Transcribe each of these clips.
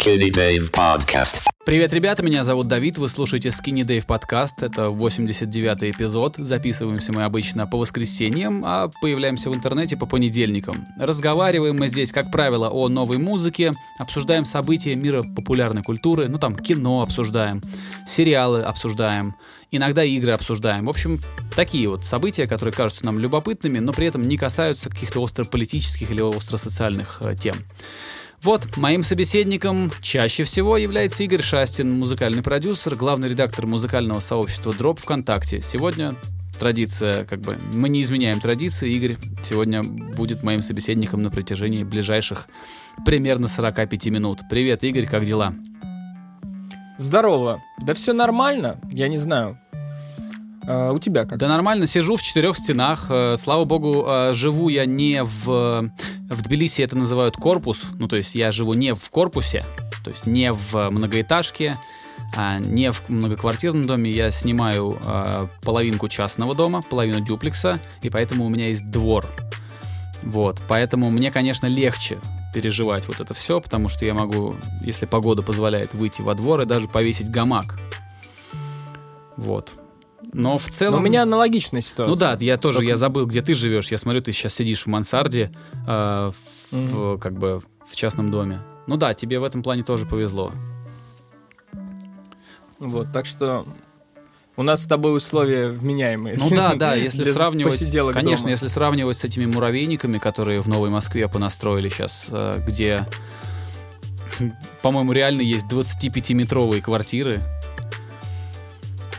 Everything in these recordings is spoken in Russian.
Skinny Dave Podcast. Привет, ребята, меня зовут Давид, вы слушаете Skinny Dave подкаст, это 89-й эпизод, записываемся мы обычно по воскресеньям, а появляемся в интернете по понедельникам. Разговариваем мы здесь, как правило, о новой музыке, обсуждаем события мира популярной культуры, ну там кино обсуждаем, сериалы обсуждаем, иногда игры обсуждаем. В общем, такие вот события, которые кажутся нам любопытными, но при этом не касаются каких-то остро-политических или остро-социальных э, тем. Вот, моим собеседником чаще всего является Игорь Шастин, музыкальный продюсер, главный редактор музыкального сообщества Drop ВКонтакте. Сегодня традиция, как бы, мы не изменяем традиции. Игорь сегодня будет моим собеседником на протяжении ближайших примерно 45 минут. Привет, Игорь, как дела? Здорово. Да все нормально, я не знаю. А, у тебя как? Да нормально, сижу в четырех стенах. Э, слава богу, э, живу я не в... В Тбилиси это называют корпус. Ну, то есть я живу не в корпусе, то есть не в многоэтажке, а не в многоквартирном доме. Я снимаю э, половинку частного дома, половину дюплекса, и поэтому у меня есть двор. Вот, поэтому мне, конечно, легче переживать вот это все, потому что я могу, если погода позволяет, выйти во двор и даже повесить гамак. Вот. Но в целом... Но у меня аналогичная ситуация. Ну да, я тоже, Только... я забыл, где ты живешь. Я смотрю, ты сейчас сидишь в мансарде, э, в, mm-hmm. как бы в частном доме. Ну да, тебе в этом плане тоже повезло. Вот, так что у нас с тобой условия вменяемые. Ну да, да, если сравнивать, конечно, дома. если сравнивать с этими муравейниками, которые в Новой Москве понастроили сейчас, э, где, по-моему, реально есть 25-метровые квартиры,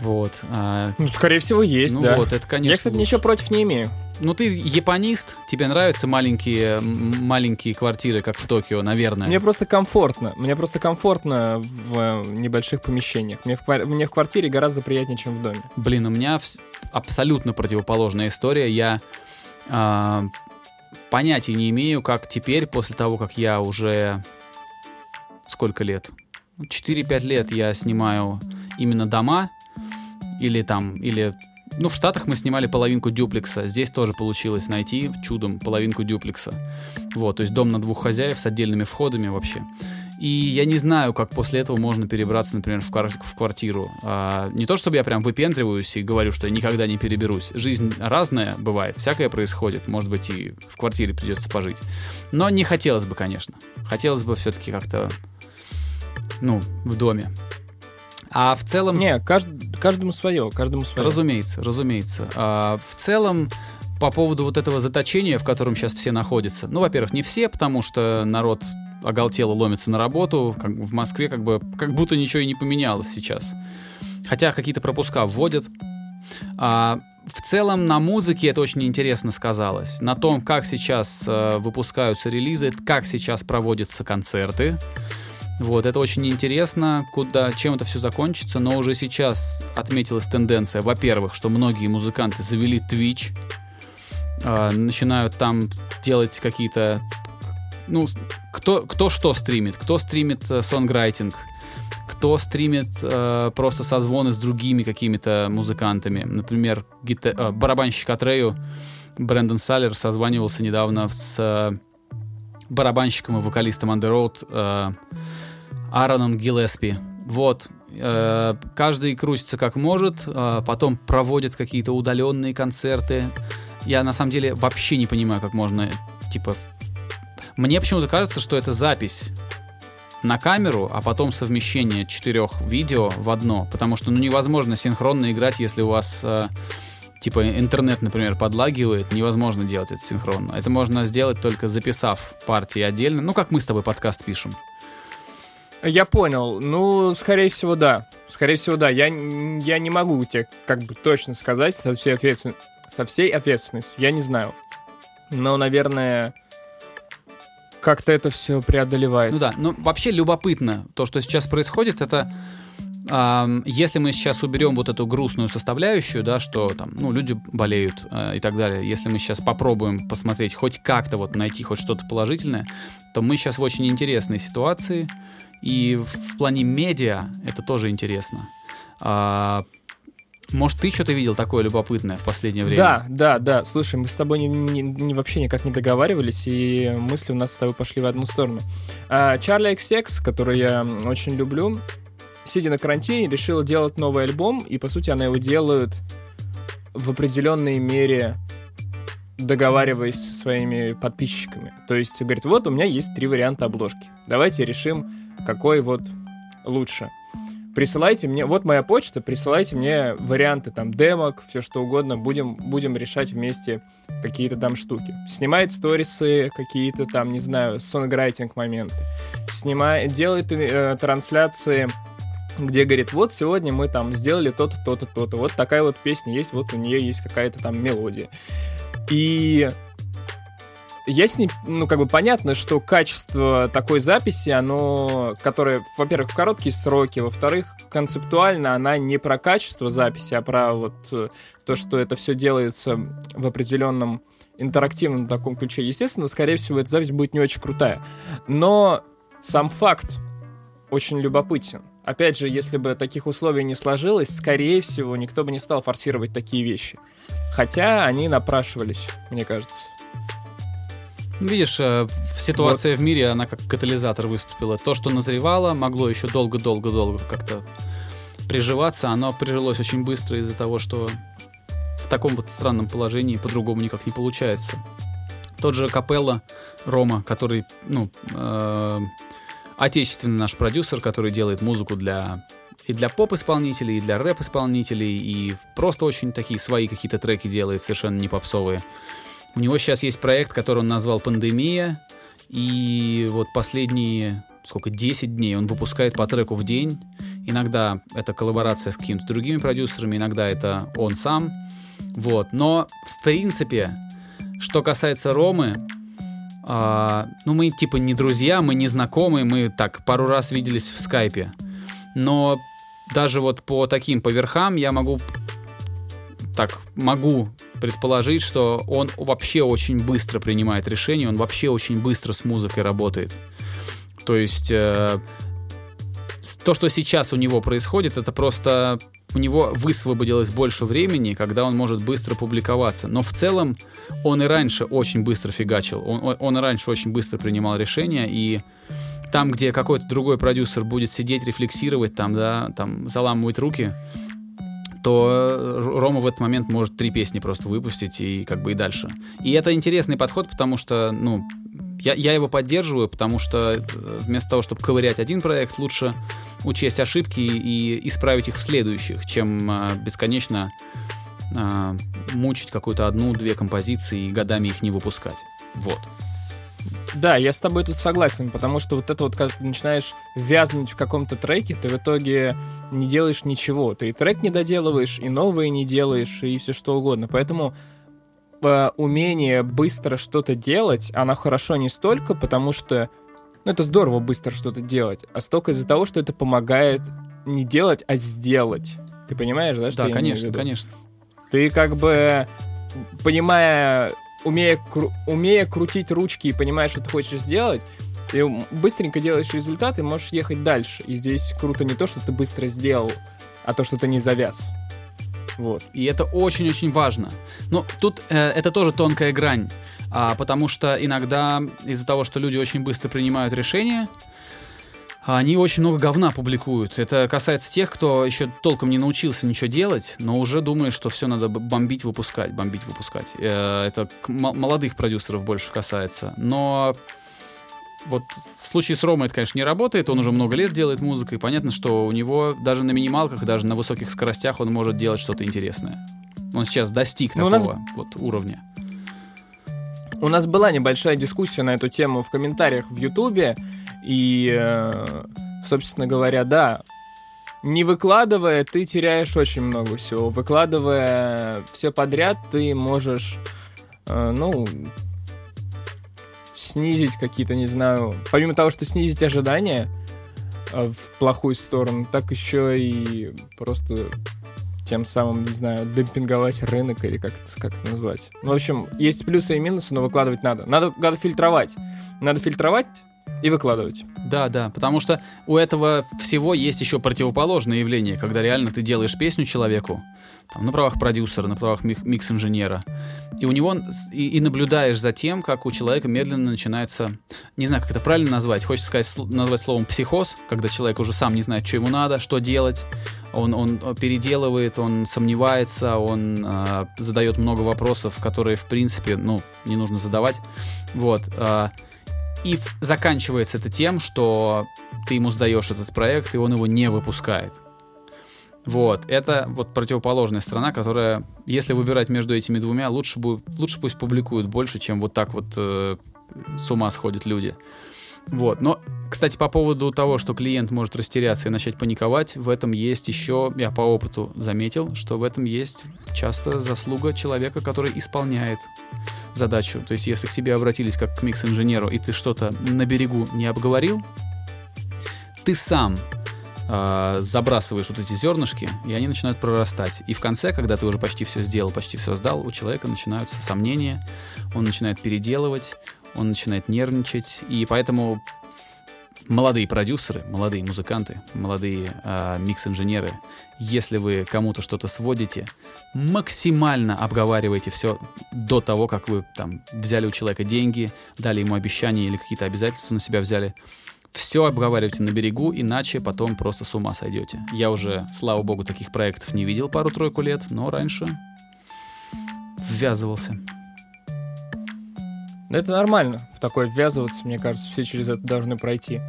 вот. А... Ну, скорее всего, есть, ну, да. Вот, это, конечно, Я, кстати, лучше. ничего против не имею. Ну, ты японист, тебе нравятся маленькие, маленькие квартиры, как в Токио, наверное. Мне просто комфортно. Мне просто комфортно в э, небольших помещениях. Мне в, мне в квартире гораздо приятнее, чем в доме. Блин, у меня абсолютно противоположная история. Я э, понятия не имею, как теперь, после того, как я уже... Сколько лет? 4-5 лет я снимаю именно дома, или там, или ну, в Штатах мы снимали половинку дюплекса. Здесь тоже получилось найти чудом половинку дюплекса. Вот, то есть дом на двух хозяев с отдельными входами вообще. И я не знаю, как после этого можно перебраться, например, в, квар- в квартиру. А, не то, чтобы я прям выпендриваюсь и говорю, что я никогда не переберусь. Жизнь разная бывает, всякое происходит. Может быть, и в квартире придется пожить. Но не хотелось бы, конечно. Хотелось бы все-таки как-то, ну, в доме. А в целом... Не, кажд... каждому свое, каждому свое. Разумеется, разумеется. А, в целом, по поводу вот этого заточения, в котором сейчас все находятся. Ну, во-первых, не все, потому что народ оголтело ломится на работу. Как в Москве как бы как будто ничего и не поменялось сейчас. Хотя какие-то пропуска вводят. А, в целом на музыке это очень интересно сказалось. На том, как сейчас э, выпускаются релизы, как сейчас проводятся концерты. Вот, это очень интересно, куда, чем это все закончится, но уже сейчас отметилась тенденция, во-первых, что многие музыканты завели Twitch, э, начинают там делать какие-то, ну, кто, кто что стримит, кто стримит э, сонграйтинг, кто стримит э, просто созвоны с другими какими-то музыкантами. Например, гита- э, барабанщик Атрею Брэндон Саллер созванивался недавно с э, барабанщиком и вокалистом Underworld э, Аароном Гиллеспи. Вот. Э, каждый крутится как может, э, потом проводит какие-то удаленные концерты. Я на самом деле вообще не понимаю, как можно, типа... Мне почему-то кажется, что это запись на камеру, а потом совмещение четырех видео в одно, потому что ну невозможно синхронно играть, если у вас э, типа интернет, например, подлагивает, невозможно делать это синхронно. Это можно сделать только записав партии отдельно, ну как мы с тобой подкаст пишем. Я понял. Ну, скорее всего, да. Скорее всего, да. Я, я не могу тебе как бы точно сказать со всей, ответствен... со всей ответственностью. Я не знаю. Но, наверное, как-то это все преодолевается. Ну да, ну вообще любопытно то, что сейчас происходит, это э, если мы сейчас уберем вот эту грустную составляющую, да, что там, ну, люди болеют э, и так далее, если мы сейчас попробуем посмотреть хоть как-то вот найти хоть что-то положительное, то мы сейчас в очень интересной ситуации, и в, в плане медиа это тоже интересно. А, Может, ты что-то видел такое любопытное в последнее время? Да, да, да. Слушай, мы с тобой не, не- не- вообще никак не договаривались, и мысли у нас с тобой пошли в одну сторону. А, Charlie XX, который я очень люблю, сидя на карантине, решила делать новый альбом, и, по сути, она его делает в определенной мере договариваясь со своими подписчиками. То есть говорит, вот у меня есть три варианта обложки. Давайте решим, какой вот лучше. Присылайте мне, вот моя почта, присылайте мне варианты там демок, все что угодно, будем, будем решать вместе какие-то там штуки. Снимает сторисы, какие-то там, не знаю, сонграйтинг моменты. Снимает, делает э, трансляции где говорит, вот сегодня мы там сделали то-то, то-то, то-то, вот такая вот песня есть, вот у нее есть какая-то там мелодия. И ней, ну, как бы понятно, что качество такой записи, оно, которое, во-первых, в короткие сроки, во-вторых, концептуально она не про качество записи, а про вот э, то, что это все делается в определенном интерактивном таком ключе. Естественно, скорее всего, эта запись будет не очень крутая. Но сам факт очень любопытен. Опять же, если бы таких условий не сложилось, скорее всего, никто бы не стал форсировать такие вещи. Хотя они напрашивались, мне кажется. Видишь, э, ситуация в мире, она как катализатор выступила. То, что назревало, могло еще долго-долго-долго как-то приживаться, оно прижилось очень быстро из-за того, что в таком вот странном положении по-другому никак не получается. Тот же Капелла Рома, который, ну, э, отечественный наш продюсер, который делает музыку для и для поп-исполнителей, и для рэп-исполнителей, и просто очень такие свои какие-то треки делает, совершенно не попсовые. У него сейчас есть проект, который он назвал «Пандемия», и вот последние, сколько, 10 дней он выпускает по треку в день. Иногда это коллаборация с какими-то другими продюсерами, иногда это он сам. Вот. Но, в принципе, что касается Ромы, а, ну, мы типа не друзья, мы не знакомые, мы так пару раз виделись в скайпе. Но даже вот по таким по верхам я могу так могу предположить, что он вообще очень быстро принимает решения, он вообще очень быстро с музыкой работает. То есть э, то, что сейчас у него происходит, это просто у него высвободилось больше времени, когда он может быстро публиковаться. Но в целом он и раньше очень быстро фигачил, он- он и раньше очень быстро принимал решения, и там, где какой-то другой продюсер будет сидеть, рефлексировать, там, да, там, заламывать руки, то э, Рома в этот момент может три песни просто выпустить и как бы и дальше. И это интересный подход, потому что, ну, я, я его поддерживаю, потому что э, вместо того, чтобы ковырять один проект, лучше учесть ошибки и исправить их в следующих, чем э, бесконечно мучить какую-то одну-две композиции и годами их не выпускать. Вот. Да, я с тобой тут согласен, потому что вот это вот, когда ты начинаешь вязнуть в каком-то треке, ты в итоге не делаешь ничего. Ты и трек не доделываешь, и новые не делаешь, и все что угодно. Поэтому э, умение быстро что-то делать, оно хорошо не столько, потому что ну, это здорово быстро что-то делать, а столько из-за того, что это помогает не делать, а сделать. Ты понимаешь, да? Что Да, я конечно, конечно. Ты как бы, понимая, умея, кру- умея крутить ручки и понимая, что ты хочешь сделать, ты быстренько делаешь результат и можешь ехать дальше. И здесь круто не то, что ты быстро сделал, а то, что ты не завяз. Вот. И это очень-очень важно. Но тут э, это тоже тонкая грань, а, потому что иногда из-за того, что люди очень быстро принимают решения, они очень много говна публикуют. Это касается тех, кто еще толком не научился ничего делать, но уже думает, что все надо бомбить, выпускать, бомбить, выпускать. Э, Это молодых продюсеров больше касается. Но вот в случае с Ромой это, конечно, не работает. Он уже много лет делает музыку, и понятно, что у него даже на минималках, даже на высоких скоростях он может делать что-то интересное. Он сейчас достиг Ну, у такого нас- вот уровня. У нас была небольшая дискуссия на эту тему в комментариях в Ютубе, и, э, собственно говоря, да, не выкладывая, ты теряешь очень много всего. Выкладывая все подряд, ты можешь, э, ну, снизить какие-то, не знаю, помимо того, что снизить ожидания э, в плохую сторону, так еще и просто тем самым, не знаю, демпинговать рынок или как это, как это назвать. Ну, в общем, есть плюсы и минусы, но выкладывать надо. Надо, надо фильтровать. Надо фильтровать и выкладывать. Да, да, потому что у этого всего есть еще противоположное явление, когда реально ты делаешь песню человеку, там, на правах продюсера, на правах мик- микс-инженера, и у него и, и наблюдаешь за тем, как у человека медленно начинается, не знаю, как это правильно назвать, хочется сказать, назвать словом психоз, когда человек уже сам не знает, что ему надо, что делать, он, он переделывает, он сомневается, он э, задает много вопросов, которые, в принципе, ну, не нужно задавать, вот, э, и заканчивается это тем, что ты ему сдаешь этот проект, и он его не выпускает. Вот, это вот противоположная сторона, которая, если выбирать между этими двумя, лучше, будет, лучше пусть публикуют больше, чем вот так вот э, с ума сходят люди. Вот. Но, кстати, по поводу того, что клиент может растеряться и начать паниковать, в этом есть еще, я по опыту заметил, что в этом есть часто заслуга человека, который исполняет задачу. То есть, если к тебе обратились как к микс-инженеру, и ты что-то на берегу не обговорил, ты сам э, забрасываешь вот эти зернышки, и они начинают прорастать. И в конце, когда ты уже почти все сделал, почти все сдал, у человека начинаются сомнения, он начинает переделывать, он начинает нервничать, и поэтому молодые продюсеры, молодые музыканты, молодые э, микс-инженеры, если вы кому-то что-то сводите, максимально обговаривайте все до того, как вы там взяли у человека деньги, дали ему обещания или какие-то обязательства на себя взяли. Все обговаривайте на берегу, иначе потом просто с ума сойдете. Я уже, слава богу, таких проектов не видел пару-тройку лет, но раньше ввязывался. Но это нормально, в такое ввязываться, мне кажется, все через это должны пройти.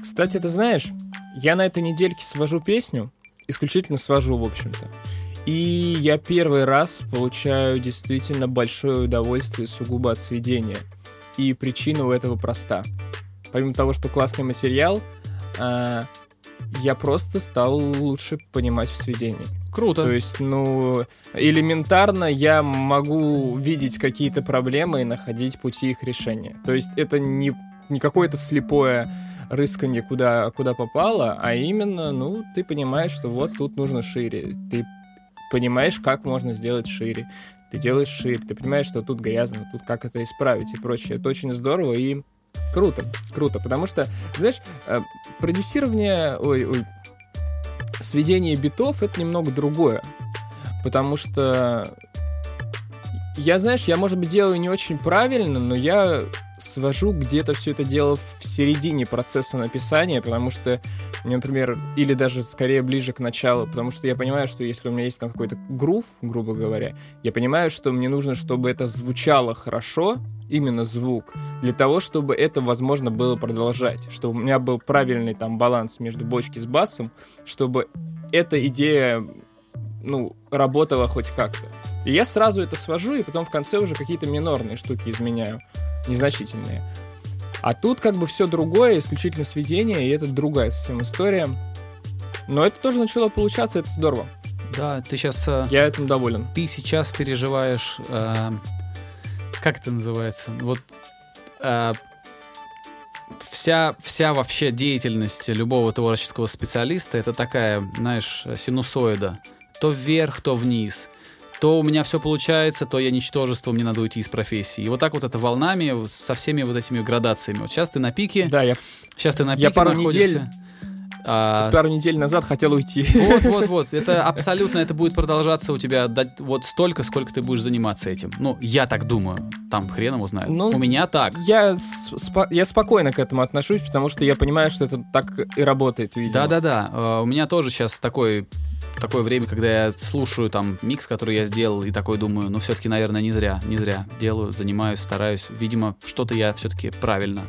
Кстати, ты знаешь, я на этой недельке свожу песню, исключительно свожу, в общем-то. И я первый раз получаю действительно большое удовольствие сугубо от сведения. И причина у этого проста. Помимо того, что классный материал, а, я просто стал лучше понимать в сведении. Круто. То есть, ну, элементарно я могу видеть какие-то проблемы и находить пути их решения. То есть это не, не какое-то слепое рысканье куда, куда попало, а именно, ну, ты понимаешь, что вот тут нужно шире. Ты понимаешь, как можно сделать шире. Ты делаешь шире, ты понимаешь, что тут грязно, тут как это исправить и прочее. Это очень здорово и круто, круто, потому что, знаешь, э, продюсирование, ой, ой, сведение битов — это немного другое. Потому что я, знаешь, я, может быть, делаю не очень правильно, но я свожу где-то все это дело в середине процесса написания, потому что, например, или даже скорее ближе к началу, потому что я понимаю, что если у меня есть там какой-то грув, грубо говоря, я понимаю, что мне нужно, чтобы это звучало хорошо, именно звук, для того, чтобы это возможно было продолжать, чтобы у меня был правильный там баланс между бочки с басом, чтобы эта идея, ну, работала хоть как-то. И я сразу это свожу, и потом в конце уже какие-то минорные штуки изменяю, незначительные. А тут как бы все другое, исключительно сведение, и это другая совсем история. Но это тоже начало получаться, это здорово. Да, ты сейчас... Э, я этим доволен. Ты сейчас переживаешь... Э, как это называется? Вот э, вся, вся вообще деятельность любого творческого специалиста это такая, знаешь, синусоида. То вверх, то вниз. То у меня все получается, то я ничтожество, мне надо уйти из профессии. И вот так вот это волнами со всеми вот этими градациями. Вот сейчас ты на пике. Да, я. Сейчас ты на пике я пару находишься. недель а... Пару недель назад хотел уйти. Вот, вот, вот. Это абсолютно, это будет продолжаться у тебя вот столько, сколько ты будешь заниматься этим. Ну, я так думаю. Там хрен его знает. Ну, у меня так. Я, спо- я спокойно к этому отношусь, потому что я понимаю, что это так и работает, видимо. Да-да-да. Uh, у меня тоже сейчас такой такое время, когда я слушаю там микс, который я сделал, и такой думаю, ну все-таки, наверное, не зря, не зря делаю, занимаюсь, стараюсь. Видимо, что-то я все-таки правильно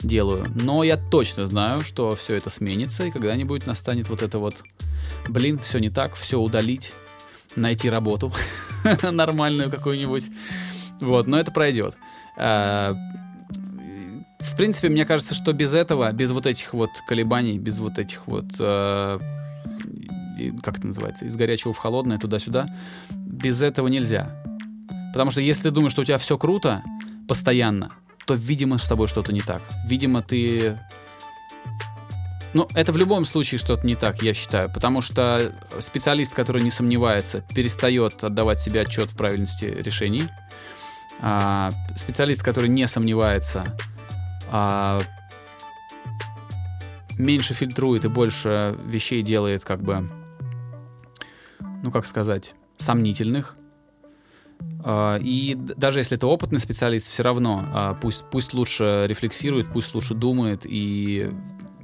делаю. Но я точно знаю, что все это сменится, и когда-нибудь настанет вот это вот, блин, все не так, все удалить, найти работу нормальную какую-нибудь. Вот, но это пройдет. А, в принципе, мне кажется, что без этого, без вот этих вот колебаний, без вот этих вот а, как это называется, из горячего в холодное, туда-сюда, без этого нельзя. Потому что если ты думаешь, что у тебя все круто, постоянно, то, видимо, с тобой что-то не так. Видимо, ты... Ну, это в любом случае что-то не так, я считаю, потому что специалист, который не сомневается, перестает отдавать себе отчет в правильности решений. А специалист, который не сомневается, а, меньше фильтрует и больше вещей делает как бы, ну как сказать, сомнительных. А, и даже если это опытный специалист, все равно а, пусть, пусть лучше рефлексирует, пусть лучше думает и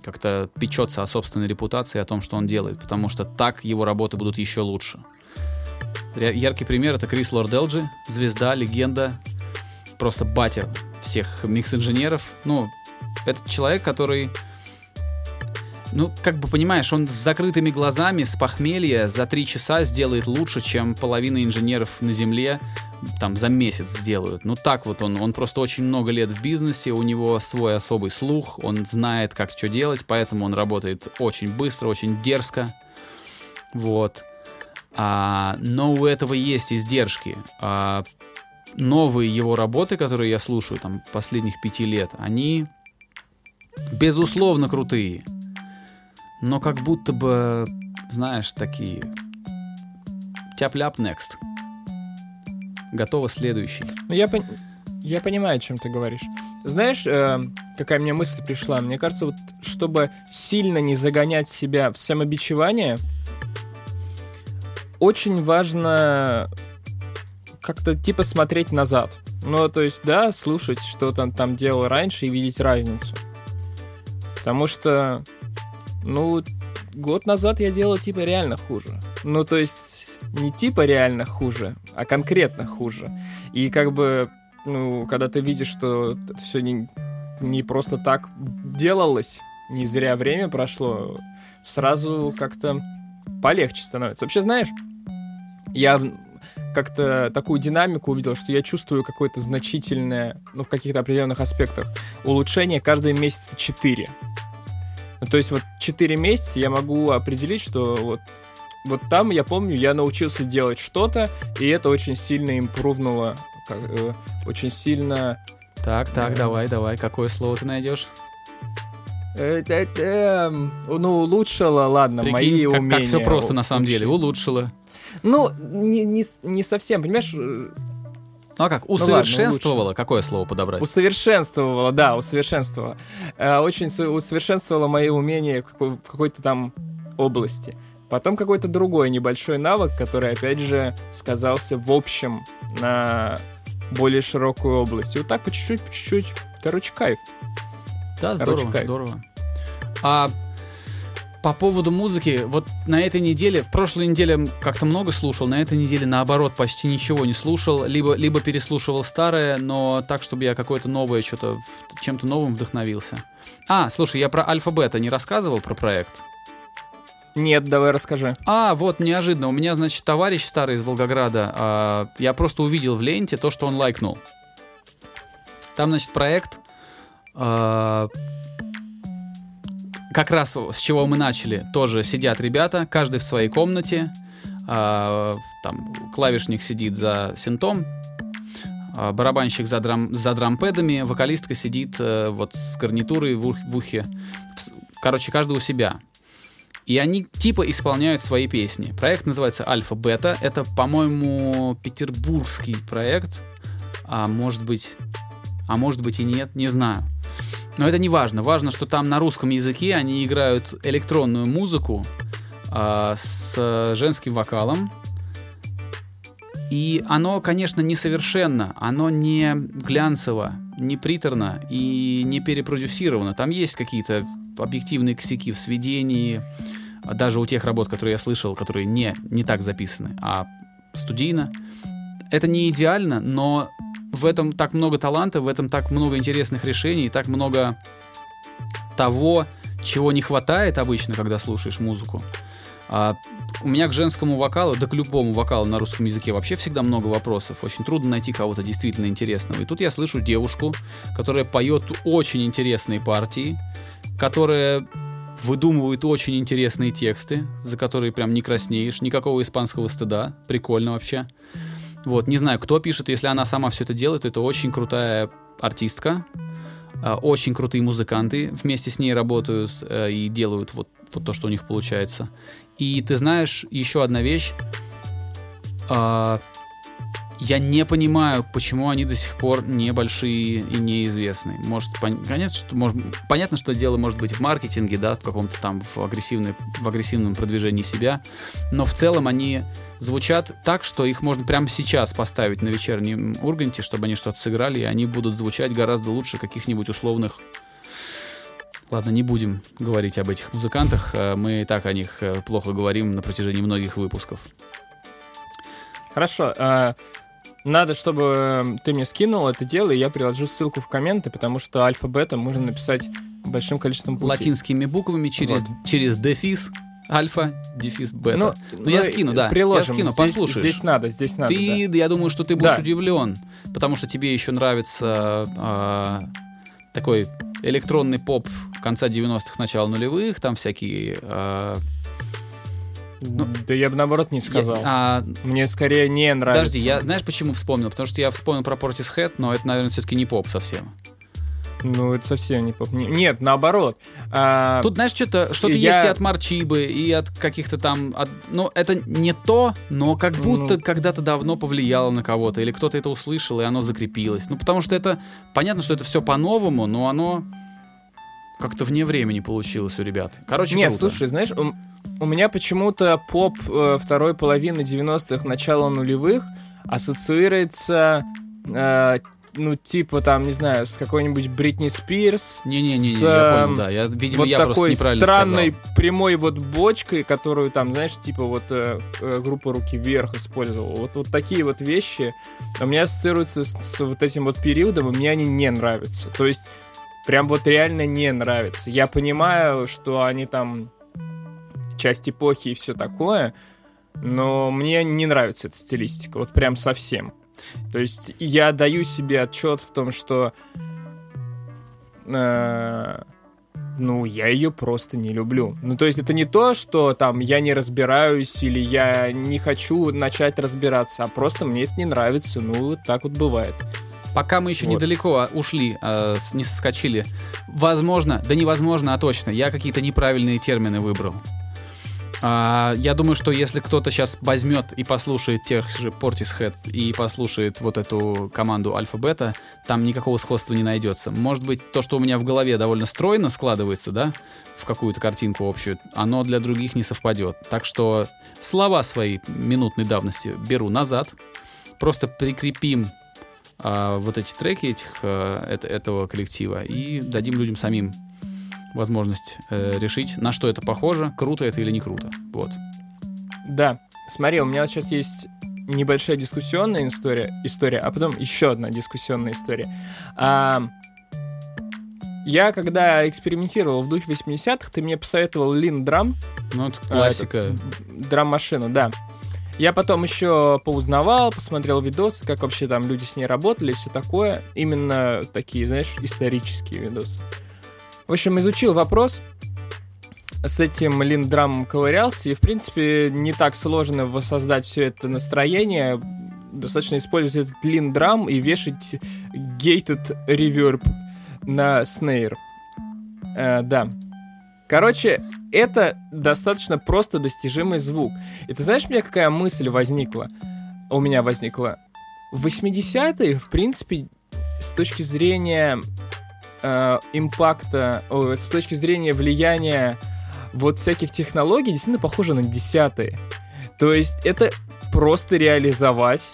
как-то печется о собственной репутации, о том, что он делает, потому что так его работы будут еще лучше. Яркий пример — это Крис Лорделджи, звезда, легенда, просто батя всех микс-инженеров. Ну, это человек, который ну, как бы понимаешь, он с закрытыми глазами, с похмелья за три часа сделает лучше, чем половина инженеров на Земле там за месяц сделают. Ну так вот он, он просто очень много лет в бизнесе, у него свой особый слух, он знает, как что делать, поэтому он работает очень быстро, очень дерзко. Вот. А, но у этого есть издержки. А, новые его работы, которые я слушаю там последних пяти лет, они безусловно крутые но как будто бы, знаешь, такие тяп-ляп next. Готово следующий. Ну, я, пон... я понимаю, о чем ты говоришь. Знаешь, э, какая мне мысль пришла? Мне кажется, вот чтобы сильно не загонять себя в самобичевание, очень важно как-то типа смотреть назад. Ну, то есть, да, слушать, что там там делал раньше и видеть разницу. Потому что ну, год назад я делал типа реально хуже. Ну, то есть не типа реально хуже, а конкретно хуже. И как бы, ну, когда ты видишь, что все не, не просто так делалось, не зря время прошло, сразу как-то полегче становится. Вообще, знаешь, я как-то такую динамику увидел, что я чувствую какое-то значительное, ну, в каких-то определенных аспектах, улучшение каждые месяца 4. Ну, то есть вот 4 месяца я могу определить, что вот вот там, я помню, я научился делать что-то, и это очень сильно импровнуло, как, э, очень сильно... Так, так, э, давай, давай, какое слово ты найдешь? Э, э, э, ну, улучшило, ладно, Прикинь, мои как, умения. Как все просто на самом деле, улучшило. Ну, не, не, не совсем, понимаешь, ну а как? Усовершенствовала? Ну, ладно, Какое слово подобрать? Усовершенствовала, да, усовершенствовала. Э, очень усовершенствовала мои умения в какой-то там области. Потом какой-то другой небольшой навык, который, опять же, сказался в общем на более широкую область. И вот так по чуть-чуть, по чуть-чуть. Короче, кайф. Да, здорово, Короче, кайф. здорово. А по поводу музыки, вот на этой неделе, в прошлой неделе как-то много слушал, на этой неделе наоборот почти ничего не слушал, либо, либо переслушивал старое, но так, чтобы я какое-то новое, что-то чем-то новым вдохновился. А, слушай, я про Альфа-Бета не рассказывал, про проект? Нет, давай расскажи. А, вот, неожиданно. У меня, значит, товарищ старый из Волгограда, а, я просто увидел в ленте то, что он лайкнул. Там, значит, проект а, как раз с чего мы начали, тоже сидят ребята, каждый в своей комнате, а, там клавишник сидит за синтом, а, барабанщик за, драм, за дрампедами, вокалистка сидит а, вот с гарнитурой в, в ухе. Короче, каждый у себя. И они типа исполняют свои песни. Проект называется Альфа-Бета. Это, по-моему, петербургский проект. А может быть... А может быть и нет, не знаю. Но это не важно. Важно, что там на русском языке они играют электронную музыку э, с женским вокалом. И оно, конечно, несовершенно, оно не глянцево, не приторно и не перепродюсировано. Там есть какие-то объективные косяки в сведении, даже у тех работ, которые я слышал, которые не, не так записаны, а студийно. Это не идеально, но в этом так много таланта, в этом так много интересных решений, так много того, чего не хватает обычно, когда слушаешь музыку. А у меня к женскому вокалу, да к любому вокалу на русском языке вообще всегда много вопросов. Очень трудно найти кого-то действительно интересного. И тут я слышу девушку, которая поет очень интересные партии, которая выдумывает очень интересные тексты, за которые прям не краснеешь, никакого испанского стыда. Прикольно вообще. Вот, не знаю, кто пишет, если она сама все это делает, это очень крутая артистка, а, очень крутые музыканты вместе с ней работают э, и делают вот, вот то, что у них получается. И ты знаешь, еще одна вещь. Я не понимаю, почему они до сих пор небольшие и неизвестные. Может, пон... конечно, что, может, понятно, что дело может быть в маркетинге, да, в каком-то там в, агрессивной, в агрессивном продвижении себя, но в целом они звучат так, что их можно прямо сейчас поставить на вечернем Урганте, чтобы они что-то сыграли, и они будут звучать гораздо лучше каких-нибудь условных Ладно, не будем говорить об этих музыкантах. Э, мы и так о них э, плохо говорим на протяжении многих выпусков. Хорошо. Надо, чтобы ты мне скинул это дело, и я приложу ссылку в комменты, потому что альфа-бета можно написать большим количеством букв. Латинскими буквами через, вот. через дефис. Альфа, дефис, бета. Ну, ну, я скину, да. Приложим. Я скину, здесь, послушаешь. Здесь надо, здесь надо. Ты, да. я думаю, что ты будешь да. удивлен, потому что тебе еще нравится э, такой электронный поп конца 90-х, начала нулевых, там всякие... Э, ну, да я бы наоборот не сказал. Я, а, Мне скорее не нравится. Подожди, я знаешь, почему вспомнил? Потому что я вспомнил про Portishead, но это, наверное, все-таки не поп совсем. Ну, это совсем не поп. Нет, наоборот. А, Тут, знаешь, что-то что я... есть и от Марчибы, и от каких-то там... От... Ну, это не то, но как будто ну... когда-то давно повлияло на кого-то, или кто-то это услышал, и оно закрепилось. Ну, потому что это... Понятно, что это все по-новому, но оно как-то вне времени получилось у ребят. Короче, Нет, круто. слушай, знаешь, у, меня почему-то поп э, второй половины 90-х, начала нулевых ассоциируется э, ну, типа, там, не знаю, с какой-нибудь Бритни Спирс. Не-не-не, я понял, да. Я, видимо, вот я такой просто неправильно странной сказал. прямой вот бочкой, которую там, знаешь, типа вот э, э, группа «Руки вверх» использовала. Вот, вот такие вот вещи у меня ассоциируются с, с вот этим вот периодом, и мне они не нравятся. То есть прям вот реально не нравится. Я понимаю, что они там часть эпохи и все такое, но мне не нравится эта стилистика, вот прям совсем. То есть я даю себе отчет в том, что э, ну, я ее просто не люблю. Ну, то есть это не то, что там я не разбираюсь или я не хочу начать разбираться, а просто мне это не нравится. Ну, вот так вот бывает. Пока мы еще вот. недалеко ушли, э, не соскочили. Возможно, да невозможно, а точно, я какие-то неправильные термины выбрал. А, я думаю, что если кто-то сейчас возьмет и послушает тех же Portishead и послушает вот эту команду альфа-бета, там никакого сходства не найдется. Может быть, то, что у меня в голове довольно стройно складывается, да, в какую-то картинку общую, оно для других не совпадет. Так что слова свои минутной давности беру назад, просто прикрепим а, вот эти треки этих, а, это, этого коллектива и дадим людям самим возможность э, решить, на что это похоже, круто это или не круто. Вот. Да. Смотри, у меня сейчас есть небольшая дискуссионная история, история, а потом еще одна дискуссионная история. А, я, когда экспериментировал в духе 80-х, ты мне посоветовал Лин Драм. Ну, это классика. А, драм-машину, да. Я потом еще поузнавал, посмотрел видосы, как вообще там люди с ней работали, все такое. Именно такие, знаешь, исторические видосы. В общем, изучил вопрос, с этим линдрамом ковырялся, и, в принципе, не так сложно воссоздать все это настроение. Достаточно использовать этот линдрам и вешать gated reverb на снейр. Э, да. Короче, это достаточно просто достижимый звук. И ты знаешь, меня какая мысль возникла? У меня возникла. В 80-е, в принципе, с точки зрения э, импакта, с точки зрения влияния вот всяких технологий, действительно похоже на десятые. То есть это просто реализовать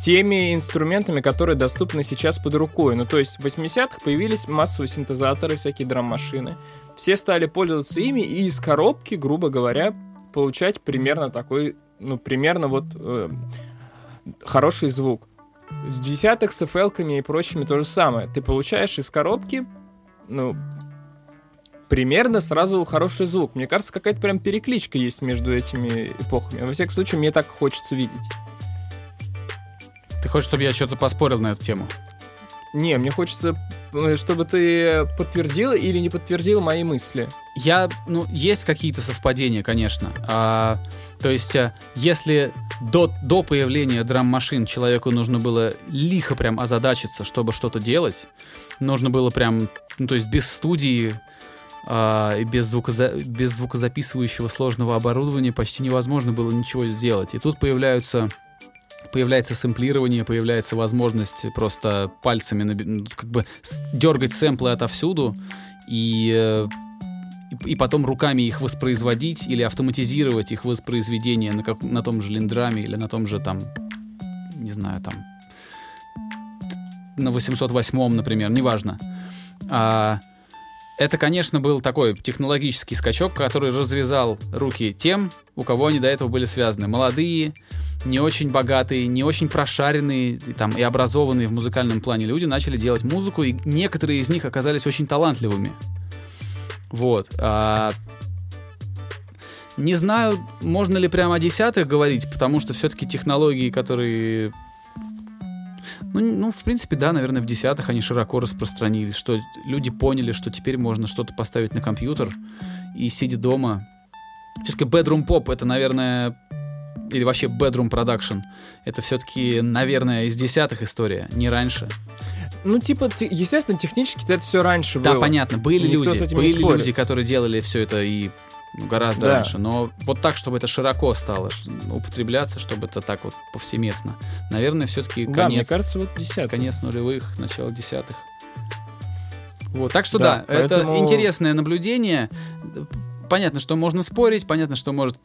теми инструментами, которые доступны сейчас под рукой. Ну, то есть в 80-х появились массовые синтезаторы, всякие драм-машины. Все стали пользоваться ими и из коробки, грубо говоря, получать примерно такой, ну, примерно вот э, хороший звук. С десятых с FL и прочими то же самое. Ты получаешь из коробки, ну, примерно сразу хороший звук. Мне кажется, какая-то прям перекличка есть между этими эпохами. Во всяком случае, мне так хочется видеть. Ты хочешь, чтобы я что-то поспорил на эту тему? Не, мне хочется, э, чтобы ты подтвердил или не подтвердил мои мысли. Я, ну, есть какие-то совпадения, конечно. А, то есть, э, если до, до появления драм-машин человеку нужно было лихо прям озадачиться, чтобы что-то делать, нужно было прям, ну, то есть без студии а, и без, звукоза без звукозаписывающего сложного оборудования почти невозможно было ничего сделать. И тут появляются появляется сэмплирование, появляется возможность просто пальцами ну, как бы дергать сэмплы отовсюду и, э, и, потом руками их воспроизводить или автоматизировать их воспроизведение на, как, на том же линдраме или на том же там, не знаю, там на 808, например, неважно. А, это, конечно, был такой технологический скачок, который развязал руки тем, у кого они до этого были связаны. Молодые, не очень богатые, не очень прошаренные и, там, и образованные в музыкальном плане люди начали делать музыку, и некоторые из них оказались очень талантливыми. Вот. А, не знаю, можно ли прямо о десятых говорить, потому что все-таки технологии, которые ну, ну, в принципе, да, наверное, в десятых они широко распространились, что люди поняли, что теперь можно что-то поставить на компьютер и сидя дома. Все-таки bedroom pop это, наверное, или вообще bedroom production, это все-таки, наверное, из десятых история, не раньше. Ну, типа, те- естественно, технически это все раньше Да, было. понятно, были Никто люди, были люди, которые делали все это и ну, гораздо Да. раньше, но вот так, чтобы это широко стало употребляться, чтобы это так вот повсеместно. Наверное, все-таки конец, Да, мне кажется, вот десятый. конец нулевых, начало десятых. Вот, так что да, Да, поэтому- это интересное наблюдение. Понятно, что можно спорить, понятно, что может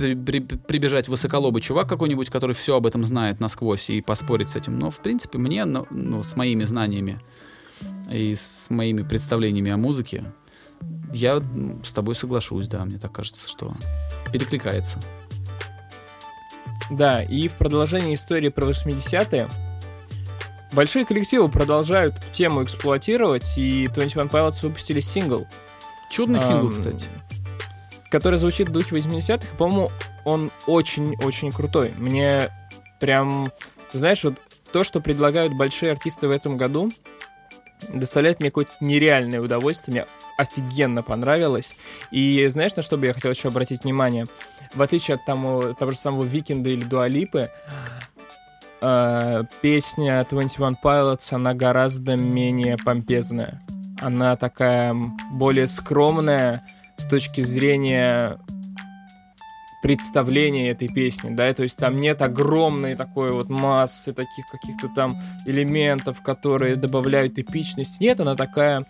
при- при- прибежать высоколобый чувак какой-нибудь, который все об этом знает насквозь и поспорить с этим. Но, в принципе, мне, ну, ну, с моими знаниями и с моими представлениями о музыке, я м, с тобой соглашусь, да, мне так кажется, что перекликается. Да, и в продолжении истории про 80-е большие коллективы продолжают эту тему эксплуатировать, и 21 Pilots выпустили сингл, Чудный сингл, Ам, кстати. Который звучит в духе 80-х, и, по-моему, он очень-очень крутой. Мне прям, знаешь, вот то, что предлагают большие артисты в этом году, доставляет мне какое-то нереальное удовольствие. Мне офигенно понравилось. И знаешь, на что бы я хотел еще обратить внимание? В отличие от тому, того же самого Викинда или Дуалипы, э, песня 21 Pilots, она гораздо менее помпезная. Она такая более скромная с точки зрения представления этой песни, да, то есть там нет огромной такой вот массы таких каких-то там элементов, которые добавляют эпичность. Нет, она такая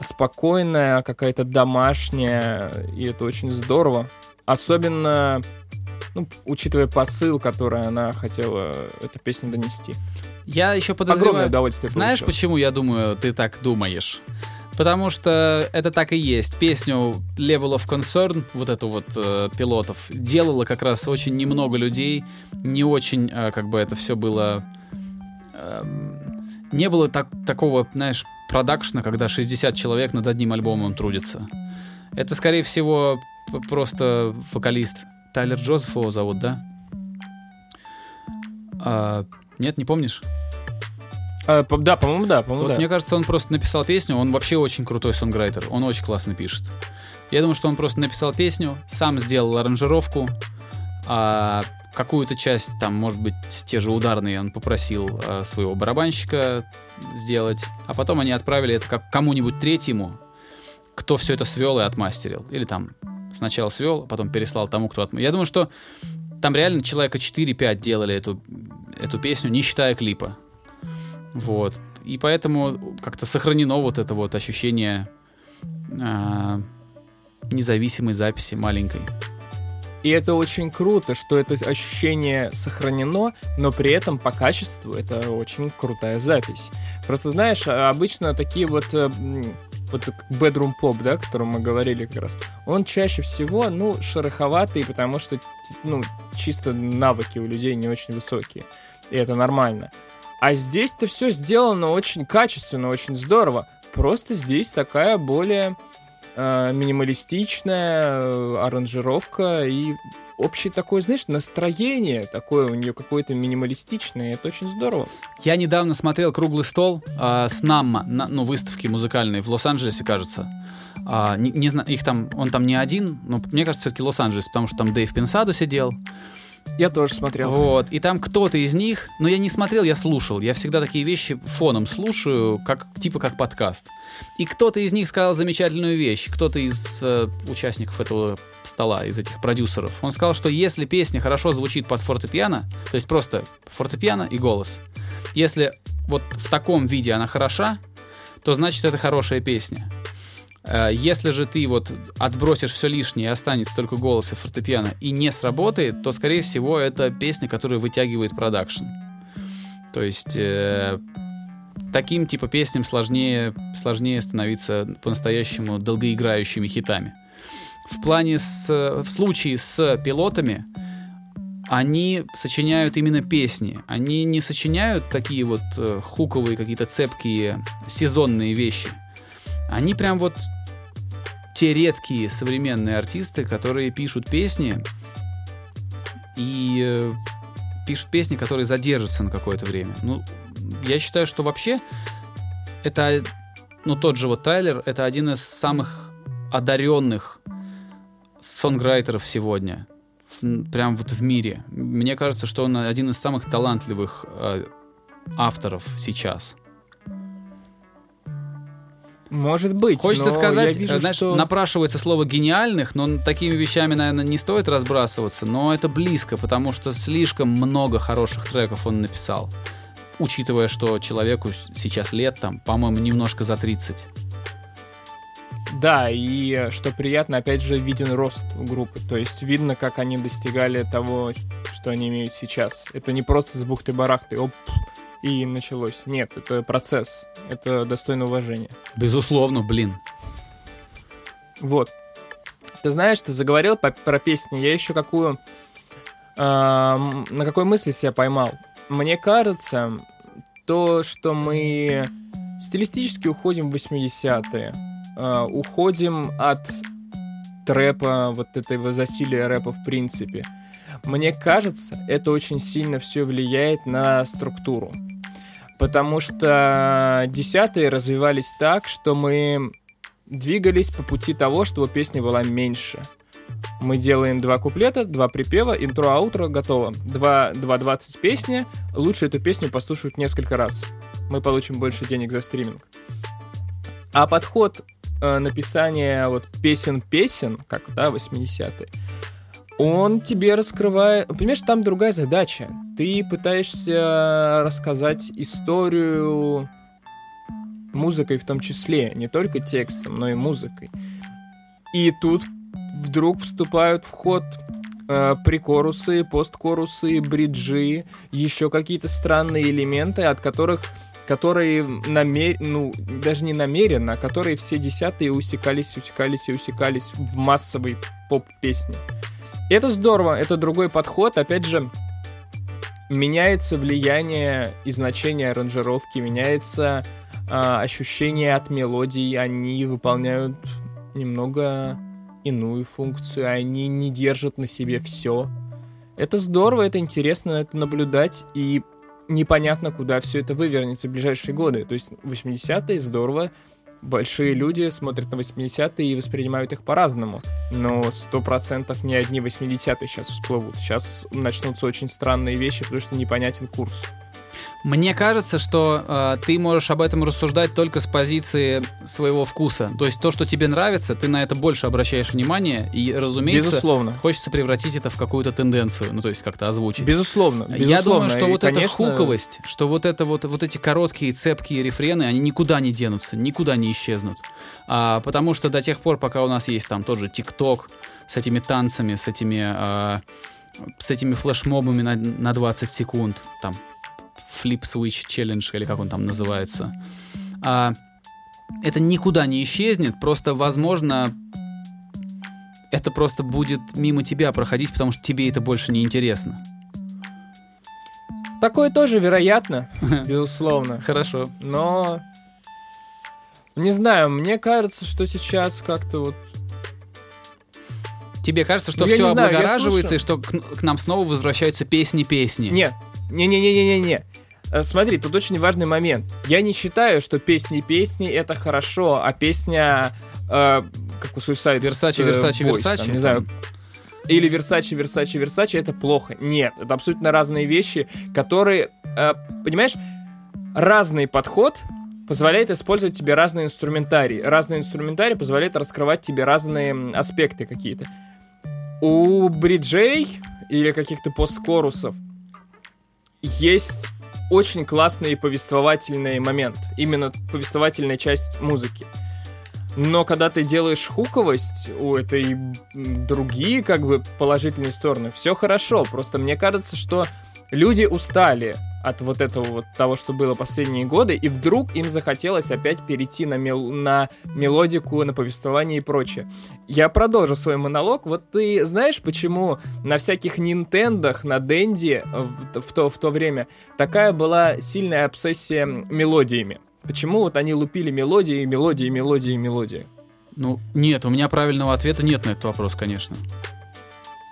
спокойная, какая-то домашняя, и это очень здорово. Особенно, ну, учитывая посыл, который она хотела эта песня донести. Я еще Огромное подозреваю... удовольствие Знаешь, получил. почему я думаю, ты так думаешь? Потому что это так и есть. Песню Level of Concern, вот эту вот э, пилотов, делало как раз очень немного людей. Не очень, э, как бы это все было... эм, не было так, такого, знаешь, продакшна, когда 60 человек над одним альбомом трудятся. Это, скорее всего, просто вокалист. Тайлер Джозеф его зовут, да? А, нет, не помнишь? А, по- да, по-моему, да, по-моему, Вот да. мне кажется, он просто написал песню, он вообще очень крутой сонграйтер, он очень классно пишет. Я думаю, что он просто написал песню, сам сделал аранжировку, а какую-то часть, там, может быть, те же ударные он попросил а, своего барабанщика сделать, а потом они отправили это как кому-нибудь третьему, кто все это свел и отмастерил. Или там сначала свел, а потом переслал тому, кто отмастерил. Я думаю, что там реально человека 4-5 делали эту, эту песню, не считая клипа. Вот. И поэтому как-то сохранено вот это вот ощущение а, независимой записи маленькой. И это очень круто, что это ощущение сохранено, но при этом по качеству это очень крутая запись. Просто знаешь, а- обычно такие вот э, вот bedroom pop, да, о котором мы говорили как раз, он чаще всего, ну, шероховатый, потому что, ну, чисто навыки у людей не очень высокие. И это нормально. А здесь-то все сделано очень качественно, очень здорово. Просто здесь такая более э, минималистичная э, аранжировка и общее такое, знаешь, настроение такое у нее какое-то минималистичное, и это очень здорово. Я недавно смотрел круглый стол а, с Намма, на, ну, выставки музыкальной в Лос-Анджелесе, кажется. А, не, не знаю, их там, он там не один, но мне кажется, все-таки Лос-Анджелес, потому что там Дэйв Пенсадо сидел. Я тоже смотрел. Вот, и там кто-то из них, но я не смотрел, я слушал. Я всегда такие вещи фоном слушаю, как, типа как подкаст. И кто-то из них сказал замечательную вещь, кто-то из э, участников этого стола, из этих продюсеров. Он сказал, что если песня хорошо звучит под фортепиано, то есть просто фортепиано и голос, если вот в таком виде она хороша, то значит это хорошая песня. Э, Если же ты вот отбросишь все лишнее останется только голос и фортепиано и не сработает, то, скорее всего, это песня, которая вытягивает продакшн. То есть э, таким типа песням сложнее, сложнее становиться по-настоящему долгоиграющими хитами. В плане с, в случае с пилотами они сочиняют именно песни. Они не сочиняют такие вот э, хуковые какие-то цепкие сезонные вещи. Они прям вот те редкие современные артисты, которые пишут песни и э, пишут песни, которые задержатся на какое-то время. Ну, я считаю, что вообще это, ну, тот же вот Тайлер, это один из самых одаренных сонграйтеров сегодня. Прям вот в мире. Мне кажется, что он один из самых талантливых э, авторов сейчас. Может быть. Хочется но сказать, я вижу, э, знаешь, что... напрашивается слово гениальных, но такими вещами, наверное, не стоит разбрасываться, но это близко, потому что слишком много хороших треков он написал. Учитывая, что человеку сейчас лет, там, по-моему, немножко за 30. Да, и э, что приятно, опять же, виден рост у группы. То есть видно, как они достигали того, что они имеют сейчас. Это не просто с бухты-барахты, оп, и началось. Нет, это процесс. Это достойно уважения. Безусловно, блин. Вот. Ты знаешь, ты заговорил по- про песни. Я еще какую... эм, на какой мысли себя поймал? Мне кажется, то, что мы стилистически уходим в 80-е. э, уходим от трэпа, вот этого засилия рэпа в принципе. Мне кажется, это очень сильно все влияет на структуру. Потому что десятые развивались так, что мы двигались по пути того, чтобы песня была меньше. Мы делаем два куплета, два припева, интро, аутро, готово. Два, 2.20 песни, лучше эту песню послушают несколько раз. Мы получим больше денег за стриминг. А подход э, написания вот песен-песен, как, да, 80-е, он тебе раскрывает... Понимаешь, там другая задача. Ты пытаешься рассказать историю музыкой в том числе, не только текстом, но и музыкой. И тут вдруг вступают в ход э, прикорусы, посткорусы, бриджи, еще какие-то странные элементы, от которых которые намер... ну, даже не намеренно, а которые все десятые усекались, усекались и усекались в массовой поп-песне. Это здорово, это другой подход, опять же, меняется влияние и значение аранжировки, меняется а, ощущение от мелодий, они выполняют немного иную функцию, они не держат на себе все. Это здорово, это интересно это наблюдать, и непонятно, куда все это вывернется в ближайшие годы. То есть 80-е здорово, большие люди смотрят на 80-е и воспринимают их по-разному. Но 100% не одни 80-е сейчас всплывут. Сейчас начнутся очень странные вещи, потому что непонятен курс. Мне кажется, что э, ты можешь об этом рассуждать только с позиции своего вкуса. То есть то, что тебе нравится, ты на это больше обращаешь внимание, и, разумеется, Безусловно. хочется превратить это в какую-то тенденцию, ну то есть как-то озвучить. Безусловно. Я безусловно. думаю, что И, вот эта конечно, хуковость, что вот это вот, вот эти короткие цепкие рефрены, они никуда не денутся, никуда не исчезнут. А, потому что до тех пор, пока у нас есть там тот же ТикТок с этими танцами, с этими, а, с этими флешмобами на, на 20 секунд, там, Flip Switch Challenge, или как он там называется, а, это никуда не исчезнет, просто, возможно, это просто будет мимо тебя проходить, потому что тебе это больше не интересно. Такое тоже вероятно, безусловно. Хорошо. Но... Не знаю, мне кажется, что сейчас как-то вот... Тебе кажется, что Ну, все знаю, облагораживается, и что к, к нам снова возвращаются песни-песни? Нет, не-не-не-не-не-не. Э, Смотри, тут очень важный момент. Я не считаю, что песни-песни это хорошо, а песня, э, как у Suicide Версачи, э, Версачи, Версачи. не знаю, или Versace, Versace, Versace, это плохо. Нет, это абсолютно разные вещи, которые, э, понимаешь, разный подход позволяет использовать тебе разные инструментарии. Разные инструментарии позволяют раскрывать тебе разные аспекты какие-то. У бриджей или каких-то посткорусов есть очень классный повествовательный момент. Именно повествовательная часть музыки. Но когда ты делаешь хуковость, у этой другие как бы положительные стороны. Все хорошо, просто мне кажется, что люди устали от вот этого вот того, что было последние годы, и вдруг им захотелось опять перейти на, мел на мелодику, на повествование и прочее. Я продолжу свой монолог. Вот ты знаешь, почему на всяких Нинтендах, на Денди в, в, то, в то время такая была сильная обсессия мелодиями? Почему вот они лупили мелодии, мелодии, мелодии, мелодии? Ну, нет, у меня правильного ответа нет на этот вопрос, конечно.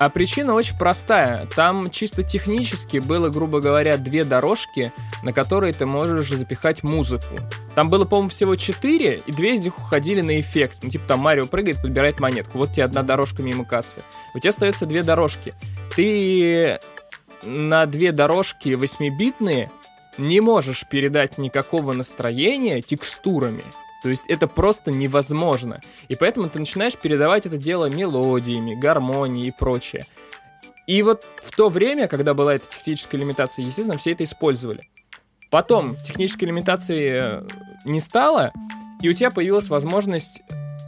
А причина очень простая. Там чисто технически было, грубо говоря, две дорожки, на которые ты можешь запихать музыку. Там было, по-моему, всего четыре, и две из них уходили на эффект. Ну, типа там Марио прыгает, подбирает монетку. Вот тебе одна дорожка мимо кассы. У тебя остается две дорожки. Ты на две дорожки 8-битные не можешь передать никакого настроения текстурами. То есть это просто невозможно. И поэтому ты начинаешь передавать это дело мелодиями, гармонией и прочее. И вот в то время, когда была эта техническая лимитация, естественно, все это использовали. Потом технической лимитации э, не стало, и у тебя появилась возможность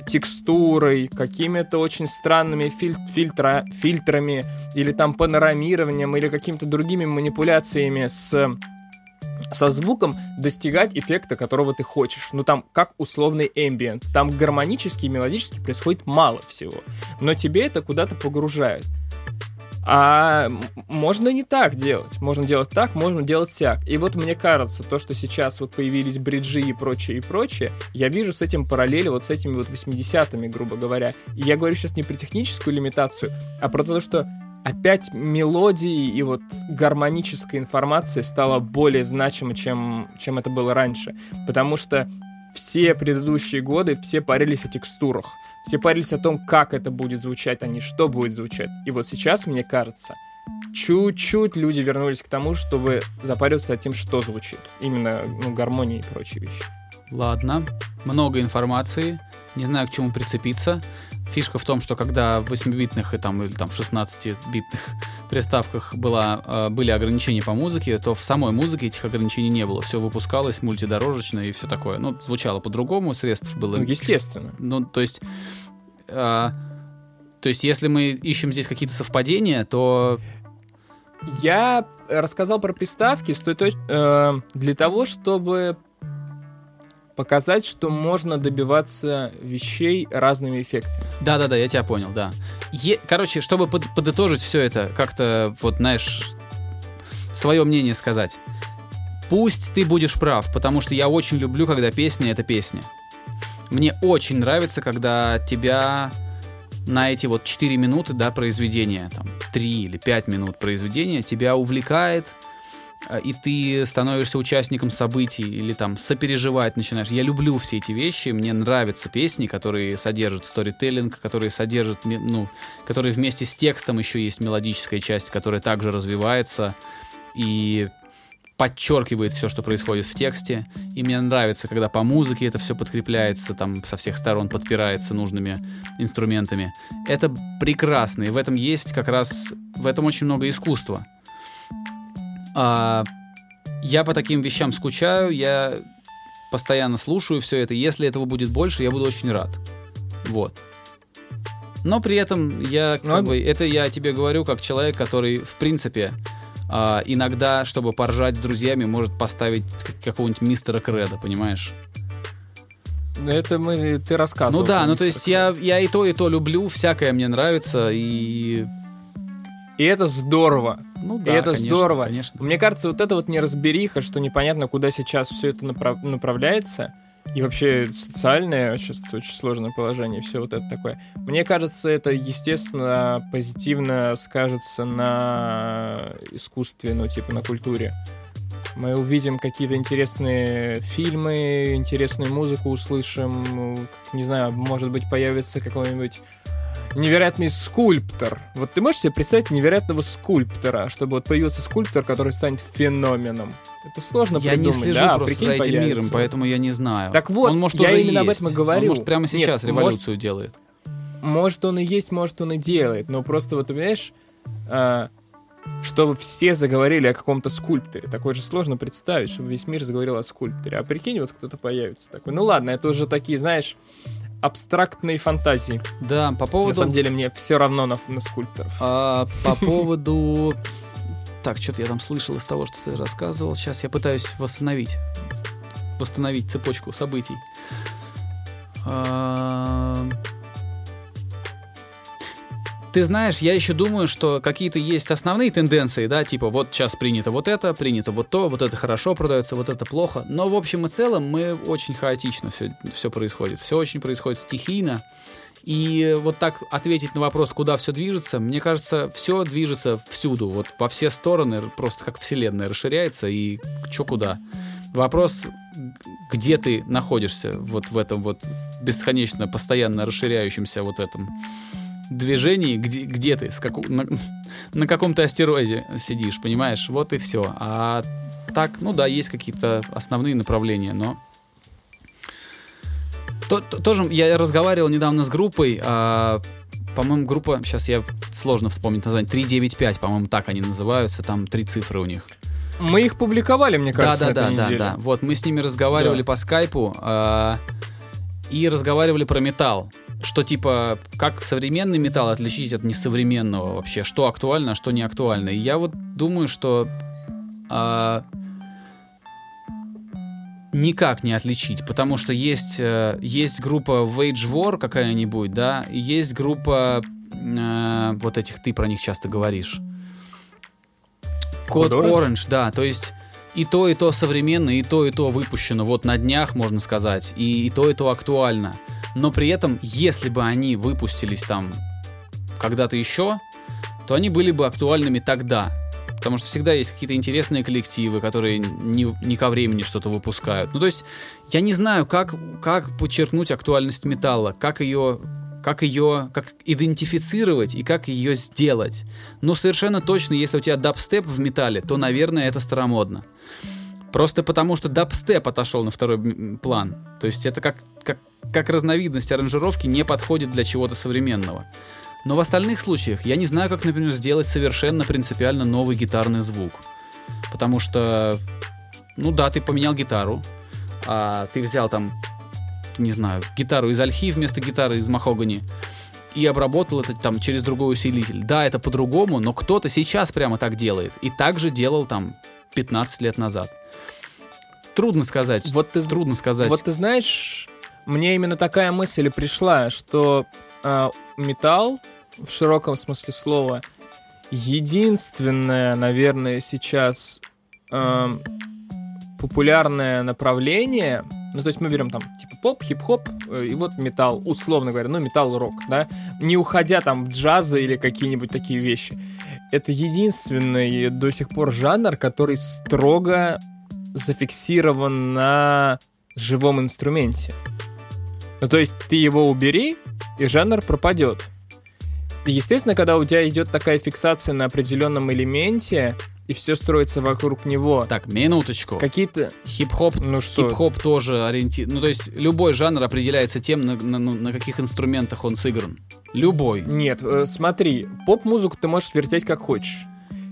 текстурой, какими-то очень странными филь фильтра фильтрами, или там панорамированием, или какими-то другими манипуляциями с со звуком достигать эффекта, которого ты хочешь. Ну, там, как условный ambient. Там гармонически и мелодически происходит мало всего. Но тебе это куда-то погружает. А можно не так делать. Можно делать так, можно делать сяк. И вот мне кажется, то, что сейчас вот появились бриджи и прочее, и прочее, я вижу с этим параллели вот с этими вот 80-ми, грубо говоря. И я говорю сейчас не про техническую лимитацию, а про то, что опять мелодии и вот гармоническая информация стала более значимой, чем, чем это было раньше. Потому что все предыдущие годы все парились о текстурах. Все парились о том, как это будет звучать, а не что будет звучать. И вот сейчас, мне кажется, чуть-чуть люди вернулись к тому, чтобы запариваться о тем, что звучит. Именно ну, гармония и прочие вещи. Ладно, много информации, не знаю, к чему прицепиться. Фишка в том, что когда в 8-битных и там, или там 16-битных приставках была, э, были ограничения по музыке, то в самой музыке этих ограничений не было. Все выпускалось мультидорожечно и все такое. Ну, звучало по-другому, средств было... Ну, естественно. Ну, то есть... Э, то есть, если мы ищем здесь какие-то совпадения, то... Я рассказал про приставки с той точ... э, для того, чтобы показать, что можно добиваться вещей разными эффектами. Да-да-да, я тебя понял, да. Е- короче, чтобы под- подытожить все это, как-то, вот, знаешь, свое мнение сказать. Пусть ты будешь прав, потому что я очень люблю, когда песня — это песня. Мне очень нравится, когда тебя на эти вот 4 минуты, да, произведения, там, 3 или 5 минут произведения, тебя увлекает, и ты становишься участником событий или там сопереживать начинаешь. Я люблю все эти вещи, мне нравятся песни, которые содержат сторителлинг, которые содержат, ну, которые вместе с текстом еще есть мелодическая часть, которая также развивается и подчеркивает все, что происходит в тексте. И мне нравится, когда по музыке это все подкрепляется, там со всех сторон подпирается нужными инструментами. Это прекрасно, и в этом есть как раз, в этом очень много искусства. А, я по таким вещам скучаю, я постоянно слушаю все это. Если этого будет больше, я буду очень рад. Вот. Но при этом я, как ну, бы, это я тебе говорю как человек, который, в принципе, а, иногда, чтобы поржать с друзьями, может поставить какого-нибудь мистера Креда, понимаешь? Это мы, ты рассказывал. Ну да, ну то есть я, я и то, и то люблю, всякое мне нравится, и... И это здорово. Ну да, и это конечно, здорово. Конечно. Мне кажется, вот это вот неразбериха, что непонятно, куда сейчас все это направ... направляется, и вообще социальное сейчас очень сложное положение, все вот это такое. Мне кажется, это, естественно, позитивно скажется на искусстве, ну, типа на культуре. Мы увидим какие-то интересные фильмы, интересную музыку услышим, не знаю, может быть, появится какой-нибудь невероятный скульптор. Вот ты можешь себе представить невероятного скульптора, чтобы вот появился скульптор, который станет феноменом? Это сложно Я придумать. не слежу да, просто прикинь, за этим появится. миром, поэтому я не знаю. Так вот, он может я именно об есть. этом и говорю. Он может прямо Нет, сейчас может- революцию делает. Может, он и есть, может, он и делает. Но просто вот, понимаешь, а, чтобы все заговорили о каком-то скульпторе. Такое же сложно представить, чтобы весь мир заговорил о скульпторе. А прикинь, вот кто-то появится такой. Ну ладно, это уже такие, знаешь, абстрактные фантазии. Да, по На поводу... самом деле мне все равно на, на скульпторов. А, по поводу... Так, что-то я там слышал из того, что ты рассказывал. Сейчас я пытаюсь восстановить. Восстановить цепочку событий. Ты знаешь, я еще думаю, что какие-то есть основные тенденции, да, типа вот сейчас принято вот это, принято вот то, вот это хорошо продается, вот это плохо. Но в общем и целом мы очень хаотично все, все происходит. Все очень происходит стихийно. И вот так ответить на вопрос, куда все движется, мне кажется, все движется всюду, вот во все стороны, просто как вселенная расширяется и чё куда. Вопрос, где ты находишься вот в этом вот бесконечно, постоянно расширяющемся вот этом движении, где, где ты, с каку- на, на каком-то астероиде сидишь, понимаешь? Вот и все. А так, ну да, есть какие-то основные направления, но то- то- тоже я разговаривал недавно с группой, а, по-моему, группа, сейчас я сложно вспомнить название, 395, по-моему, так они называются, там три цифры у них. Мы их публиковали, мне кажется, да, да, да, да, да. Вот мы с ними разговаривали Да. по скайпу а, и разговаривали про металл. Что типа, как современный металл отличить от несовременного вообще? Что актуально, а что не актуально? И я вот думаю, что а, никак не отличить, потому что есть, э, есть группа Wage War какая-нибудь, да, и есть группа э, вот этих, ты про них часто говоришь. Код? Orange, да, то есть и то, и то современно, и то, и то выпущено вот на днях, можно сказать, и, и то, и то актуально. Но при этом, если бы они выпустились там когда-то еще, то они были бы актуальными тогда. Потому что всегда есть какие-то интересные коллективы, которые не, не ко времени что-то выпускают. Ну, то есть, я не знаю, как, как подчеркнуть актуальность металла, как ее, как ее, как идентифицировать и как ее сделать. Но совершенно точно, если у тебя дабстеп в металле, то, наверное, это старомодно. Просто потому, что дабстеп отошел на второй план. То есть это как, как, как разновидность аранжировки не подходит для чего-то современного. Но в остальных случаях я не знаю, как, например, сделать совершенно принципиально новый гитарный звук. Потому что, ну да, ты поменял гитару, а ты взял там, не знаю, гитару из ольхи вместо гитары из махогани и обработал это там через другой усилитель. Да, это по-другому, но кто-то сейчас прямо так делает. И так же делал там 15 лет назад. Трудно сказать. Вот ты, Трудно сказать. вот ты знаешь, мне именно такая мысль и пришла, что а, металл в широком смысле слова единственное, наверное, сейчас ам, популярное направление. Ну, то есть мы берем там типа поп, хип-хоп э, и вот металл, условно говоря, ну, металл-рок, да, не уходя там в джазы или какие-нибудь такие вещи. Это единственный до сих пор жанр, который строго зафиксирован на живом инструменте. Ну, то есть ты его убери, и жанр пропадет. И, естественно, когда у тебя идет такая фиксация на определенном элементе, и все строится вокруг него, Так, минуточку. какие-то... Хип-хоп, Ну что? хип-хоп тоже ориенти... Ну, то есть любой жанр определяется тем, на, на- на каких инструментах он сыгран. Любой. Нет, э, смотри, поп-музыку ты можешь вертеть как хочешь.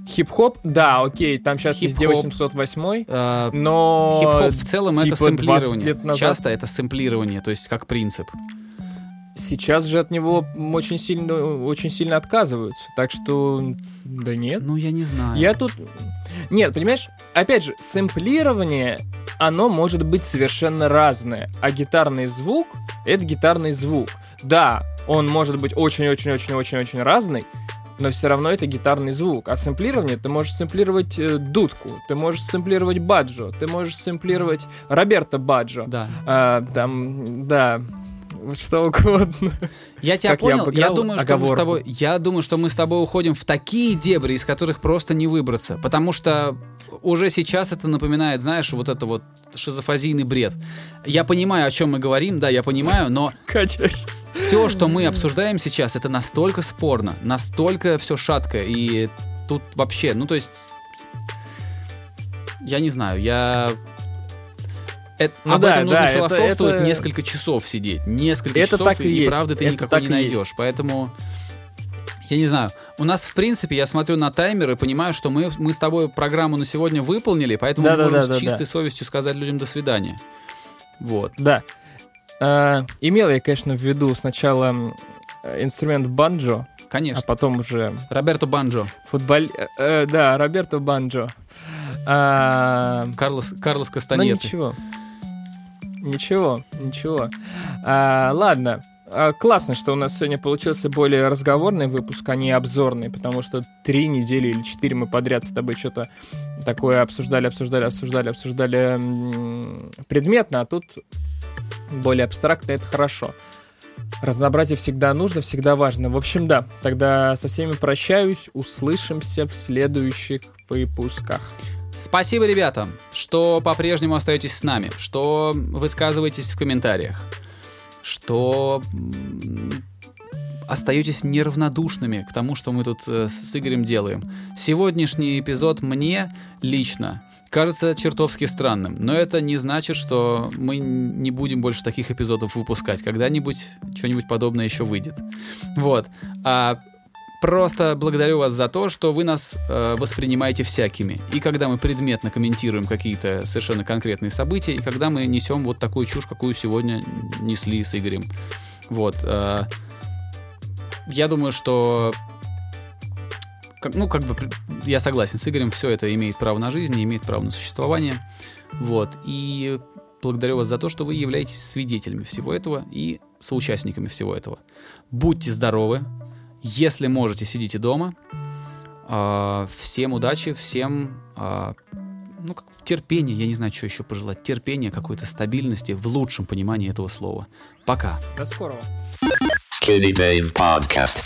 Хип-хоп, да, окей, там сейчас везде Хип-хоп. 808, А, но... Хип-хоп в целом это типа 20 сэмплирование. лет назад. Часто это сэмплирование, то есть как принцип. Сейчас же от него очень сильно, очень сильно отказываются, так что... Да нет. Ну, я не знаю. Я тут... Нет, понимаешь, опять же, сэмплирование, оно может быть совершенно разное, а гитарный звук — это гитарный звук. Да, он может быть очень-очень-очень-очень-очень разный, но все равно это гитарный звук. А сэмплирование, ты можешь сэмплировать э, дудку, ты можешь сэмплировать баджо, ты можешь сэмплировать Роберто Баджо. Да. А, там, да, что угодно. Я тебя Как я понял. Я, обыграл думаю, что мы с тобой. Я думаю, что мы с тобой уходим в такие дебри, из которых просто не выбраться. Потому что уже сейчас это напоминает, знаешь, вот это вот шизофазийный бред. Я понимаю, о чем мы говорим, да, я понимаю, но Конечно. все, что мы обсуждаем сейчас, это настолько спорно, настолько все шатко, и тут вообще, ну то есть, я не знаю, я... Это, Ну об да, этом нужно да, это- философствовать это- несколько часов сидеть, несколько Это часов, так и и, есть, правды ты это никакой не и есть. найдешь, поэтому... Я не знаю. У нас, в принципе, я смотрю на таймер и понимаю, что мы, мы с тобой программу на сегодня выполнили, поэтому мы можем Да-да-да-да-да. с чистой совестью сказать людям до свидания. Вот. Да. Э, имел я, конечно, в виду сначала инструмент банджо, а Конечно. потом уже Роберто Банджо. футболь... э, э, да, Роберто Банджо. А, Карлос, Карлос Ну Кастаньеты. ничего. Ничего, ничего. А, ладно. А, классно, что у нас сегодня получился более разговорный выпуск, а не обзорный, потому что три недели или четыре мы подряд с тобой что-то такое обсуждали, обсуждали, обсуждали, обсуждали предметно, а тут более абстрактно, это хорошо. Разнообразие всегда нужно, всегда важно. В общем, да, тогда со всеми прощаюсь, услышимся в следующих выпусках. Спасибо, ребята, что по-прежнему остаетесь с нами, что высказываетесь в комментариях, что остаетесь неравнодушными к тому, что мы тут э, с Игорем делаем. Сегодняшний эпизод мне лично кажется чертовски странным, но это не значит, что мы не будем больше таких эпизодов выпускать. Когда-нибудь что-нибудь подобное еще выйдет. Вот. А Просто благодарю вас за то, что вы нас э, воспринимаете всякими. И когда мы предметно комментируем какие-то совершенно конкретные события, и когда мы несем вот такую чушь, какую сегодня несли с Игорем. Вот. э, я думаю, что... как- ну, как бы, я согласен с Игорем, все это имеет право на жизнь, имеет право на существование. Вот. И благодарю вас за то, что вы являетесь свидетелями всего этого и соучастниками всего этого. Будьте здоровы, если можете, сидите дома. А, Всем удачи, всем а, ну, как терпения, я не знаю, что еще пожелать. Терпения, какой-то стабильности в лучшем понимании этого слова. Пока. До скорого. Skinny Dave Podcast.